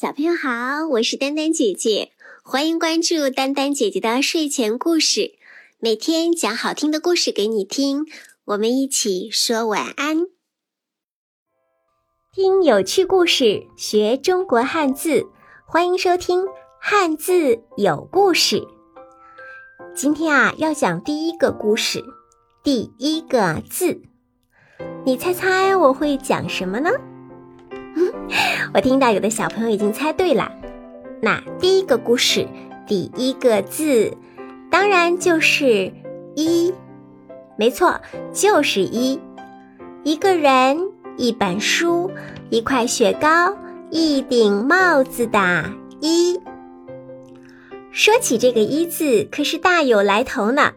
小朋友好，我是丹丹姐姐，欢迎关注丹丹姐姐的睡前故事，每天讲好听的故事给你听，我们一起说晚安。听有趣故事，学中国汉字，欢迎收听《汉字有故事》。今天啊，要讲第一个故事，第一个字，你猜猜我会讲什么呢？我听到有的小朋友已经猜对了，那第一个故事第一个字，当然就是“一”，没错，就是“一”。一个人、一本书、一块雪糕、一顶帽子的“一”。说起这个“一”字，可是大有来头呢。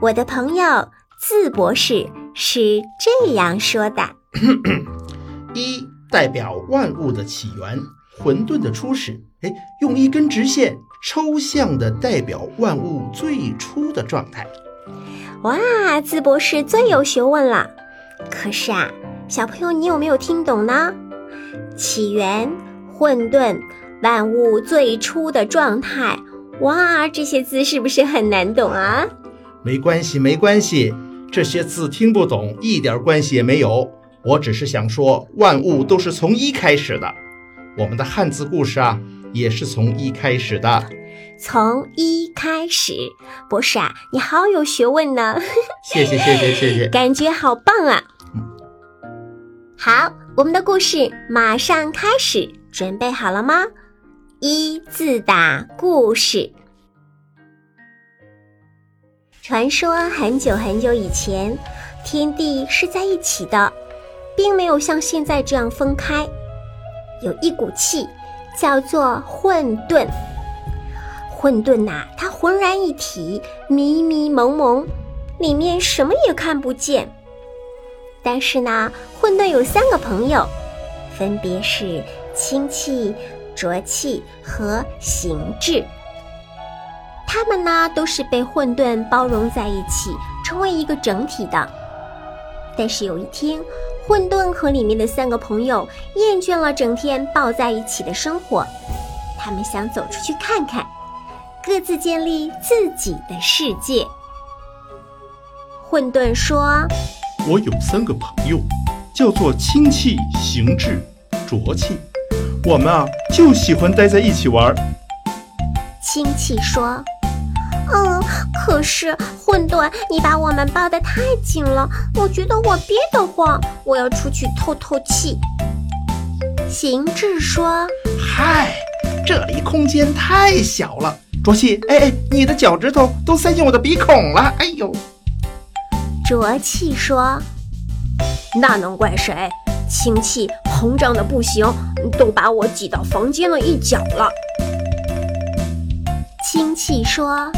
我的朋友字博士是这样说的：“ 一。”代表万物的起源，混沌的初始。哎，用一根直线抽象的代表万物最初的状态。哇，淄博士最有学问了。可是啊，小朋友，你有没有听懂呢？起源、混沌、万物最初的状态。哇，这些字是不是很难懂啊？没关系，没关系，这些字听不懂一点关系也没有。我只是想说，万物都是从一开始的。我们的汉字故事啊，也是从一开始的。从一开始，博士啊，你好有学问呢。谢谢谢谢谢谢，感觉好棒啊。好，我们的故事马上开始，准备好了吗？一字打故事。传说很久很久以前，天地是在一起的。并没有像现在这样分开，有一股气叫做混沌。混沌呐，它浑然一体，迷迷蒙蒙，里面什么也看不见。但是呢，混沌有三个朋友，分别是氢气、浊气和形质。他们呢，都是被混沌包容在一起，成为一个整体的。但是有一天，混沌和里面的三个朋友厌倦了整天抱在一起的生活，他们想走出去看看，各自建立自己的世界。混沌说：“我有三个朋友，叫做清气、形质、浊气，我们啊就喜欢待在一起玩。”氢气说。嗯，可是混沌，你把我们抱得太紧了，我觉得我憋得慌，我要出去透透气。行智说：“嗨，这里空间太小了。”浊气，哎哎，你的脚趾头都塞进我的鼻孔了，哎呦！浊气说：“那能怪谁？氢气膨胀的不行，都把我挤到房间的一角了。”氢气说。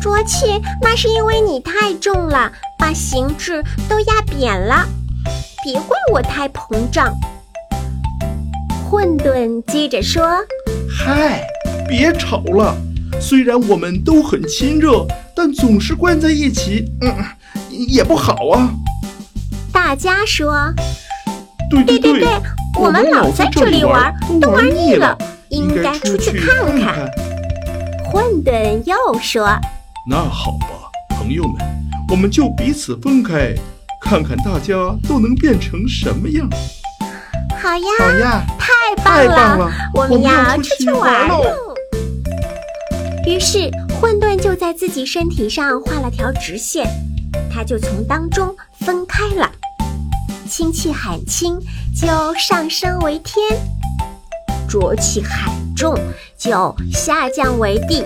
浊气，那是因为你太重了，把形质都压扁了。别怪我太膨胀。混沌接着说：“嗨，别吵了。虽然我们都很亲热，但总是关在一起，嗯，也不好啊。”大家说：“对对对对，我们老在这里玩，都玩腻了，应该出去看看。”混沌又说。那好吧，朋友们，我们就彼此分开，看看大家都能变成什么样。好呀，好呀，太棒了，棒了，我们要出去玩喽。于是混沌就在自己身体上画了条直线，它就从当中分开了。氢气很轻，就上升为天；浊气很重，就下降为地。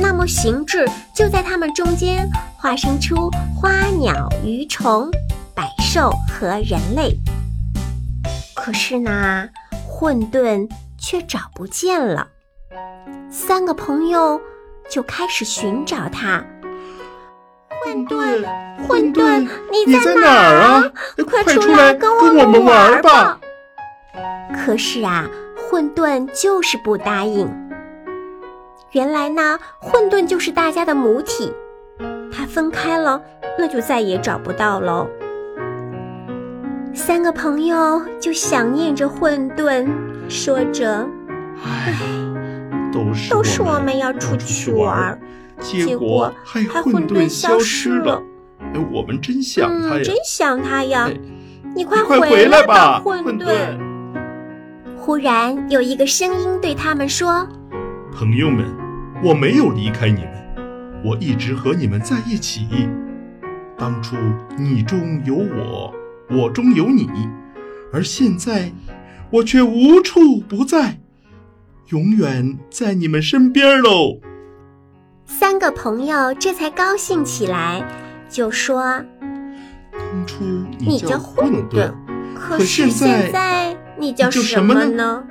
那么形制就在它们中间化生出花鸟鱼虫、百兽和人类。可是呢，混沌却找不见了。三个朋友就开始寻找它。混沌，混沌，你在哪儿啊？快出来跟我们玩吧！可是啊，混沌就是不答应。原来呢，混沌就是大家的母体，它分开了，那就再也找不到喽。三个朋友就想念着混沌，说着哎，都是都是我们们要出出去玩结结果果还还混混沌消消失了了。哎，我们真想他嗯，呀！真想他呀！哎你快回回来吧，混混沌！忽然有一个声音对他们说朋友们，我没有离开你们，我一直和你们在一起。当初你中有我，我中有你，而现在我却无处不在，永远在你们身边喽。：“三个朋友这才高兴起来，就说当初你叫叫混沌沌，可可是现在你叫什么呢？”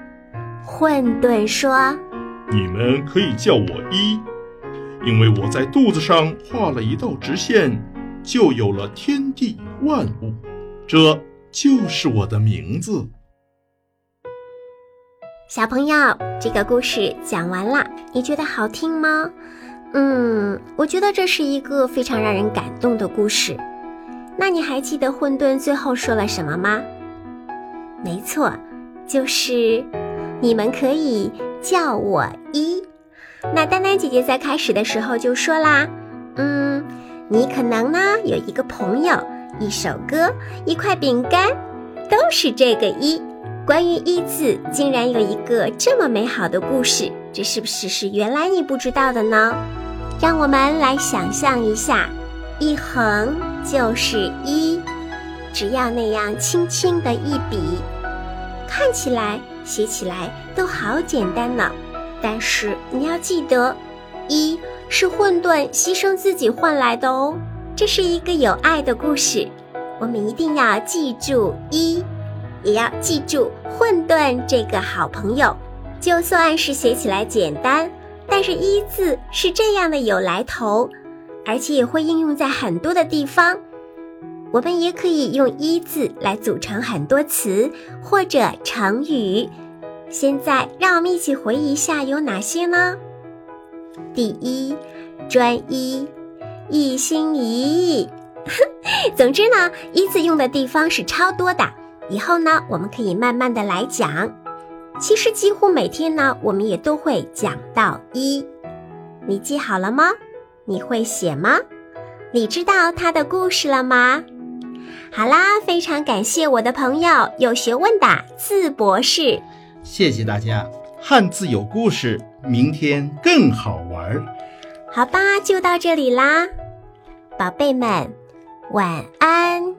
混沌说你们可以叫我一，因为我在肚子上画了一道直线，就有了天地万物，这就是我的名字。：“小朋友，这个故事讲完了，你觉得好听吗？”嗯，我觉得这是一个非常让人感动的故事。那你还记得混沌最后说了什么吗？没错，就是你们可以叫我一。那丹丹姐姐在开始的时候就说啦，嗯，你可能呢有一个朋友、一首歌、一块饼干，都是这个一。关于一字，竟然有一个这么美好的故事，这是不是是原来你不知道的呢？让我们来想象一下，一横就是一，只要那样轻轻的一笔，看起来、写起来都好简单呢。但是你要记得，一是混沌牺牲自己换来的哦。这是一个有爱的故事，我们一定要记住一，也要记住混沌这个好朋友。就算是写起来简单，但是一字是这样的有来头，而且也会应用在很多的地方。我们也可以用一字来组成很多词或者成语。现在，让我们一起回忆一下有哪些呢？第一，专一，一心一意。总之呢，一字用的地方是超多的。以后呢，我们可以慢慢的来讲。其实几乎每天呢，我们也都会讲到一。你记好了吗？你会写吗？你知道它的故事了吗？好啦，非常感谢我的朋友有学问的字博士。谢谢大家，汉字有故事，明天更好玩儿。好吧，就到这里啦，宝贝们，晚安。